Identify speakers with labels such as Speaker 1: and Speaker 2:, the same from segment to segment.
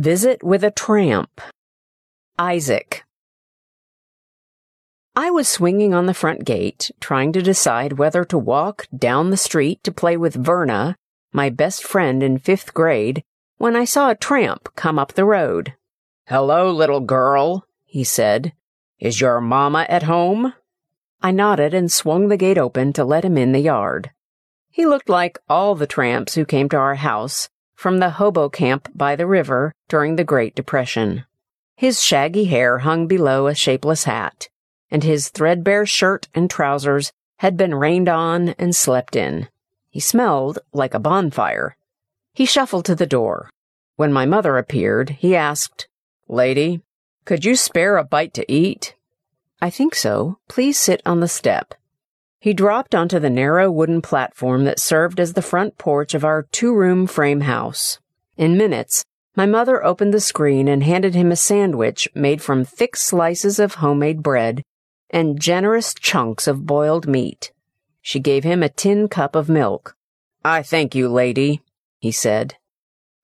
Speaker 1: Visit with a Tramp. Isaac. I was swinging on the front gate, trying to decide whether to walk down the street to play with Verna, my best friend in fifth grade, when I saw a tramp come up the road. Hello, little girl, he said. Is your mamma at home? I nodded and swung the gate open to let him in the yard. He looked like all the tramps who came to our house from the hobo camp by the river during the Great Depression. His shaggy hair hung below a shapeless hat, and his threadbare shirt and trousers had been rained on and slept in. He smelled like a bonfire. He shuffled to the door. When my mother appeared, he asked, Lady, could you spare a bite to eat? I think so. Please sit on the step. He dropped onto the narrow wooden platform that served as the front porch of our two room frame house. In minutes, my mother opened the screen and handed him a sandwich made from thick slices of homemade bread and generous chunks of boiled meat. She gave him a tin cup of milk. I thank you, lady, he said.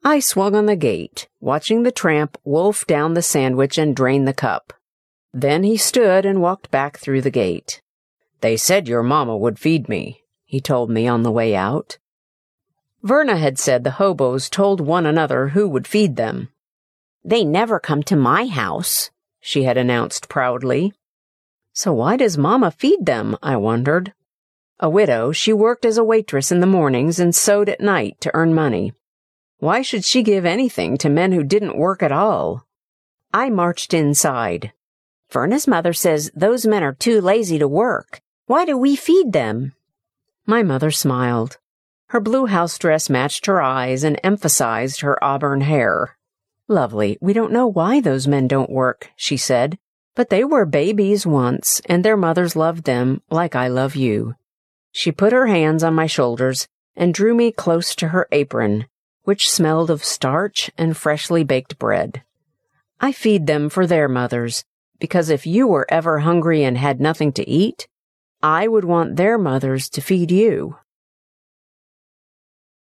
Speaker 1: I swung on the gate, watching the tramp wolf down the sandwich and drain the cup. Then he stood and walked back through the gate. They said your mamma would feed me, he told me on the way out. Verna had said the hobos told one another who would feed them. They never come to my house, she had announced proudly. So why does Mamma feed them? I wondered. A widow, she worked as a waitress in the mornings and sewed at night to earn money. Why should she give anything to men who didn't work at all? I marched inside. Verna's mother says those men are too lazy to work. Why do we feed them? My mother smiled. Her blue house dress matched her eyes and emphasized her auburn hair. Lovely, we don't know why those men don't work, she said, but they were babies once, and their mothers loved them like I love you. She put her hands on my shoulders and drew me close to her apron, which smelled of starch and freshly baked bread. I feed them for their mothers, because if you were ever hungry and had nothing to eat, I would want their mothers to feed you.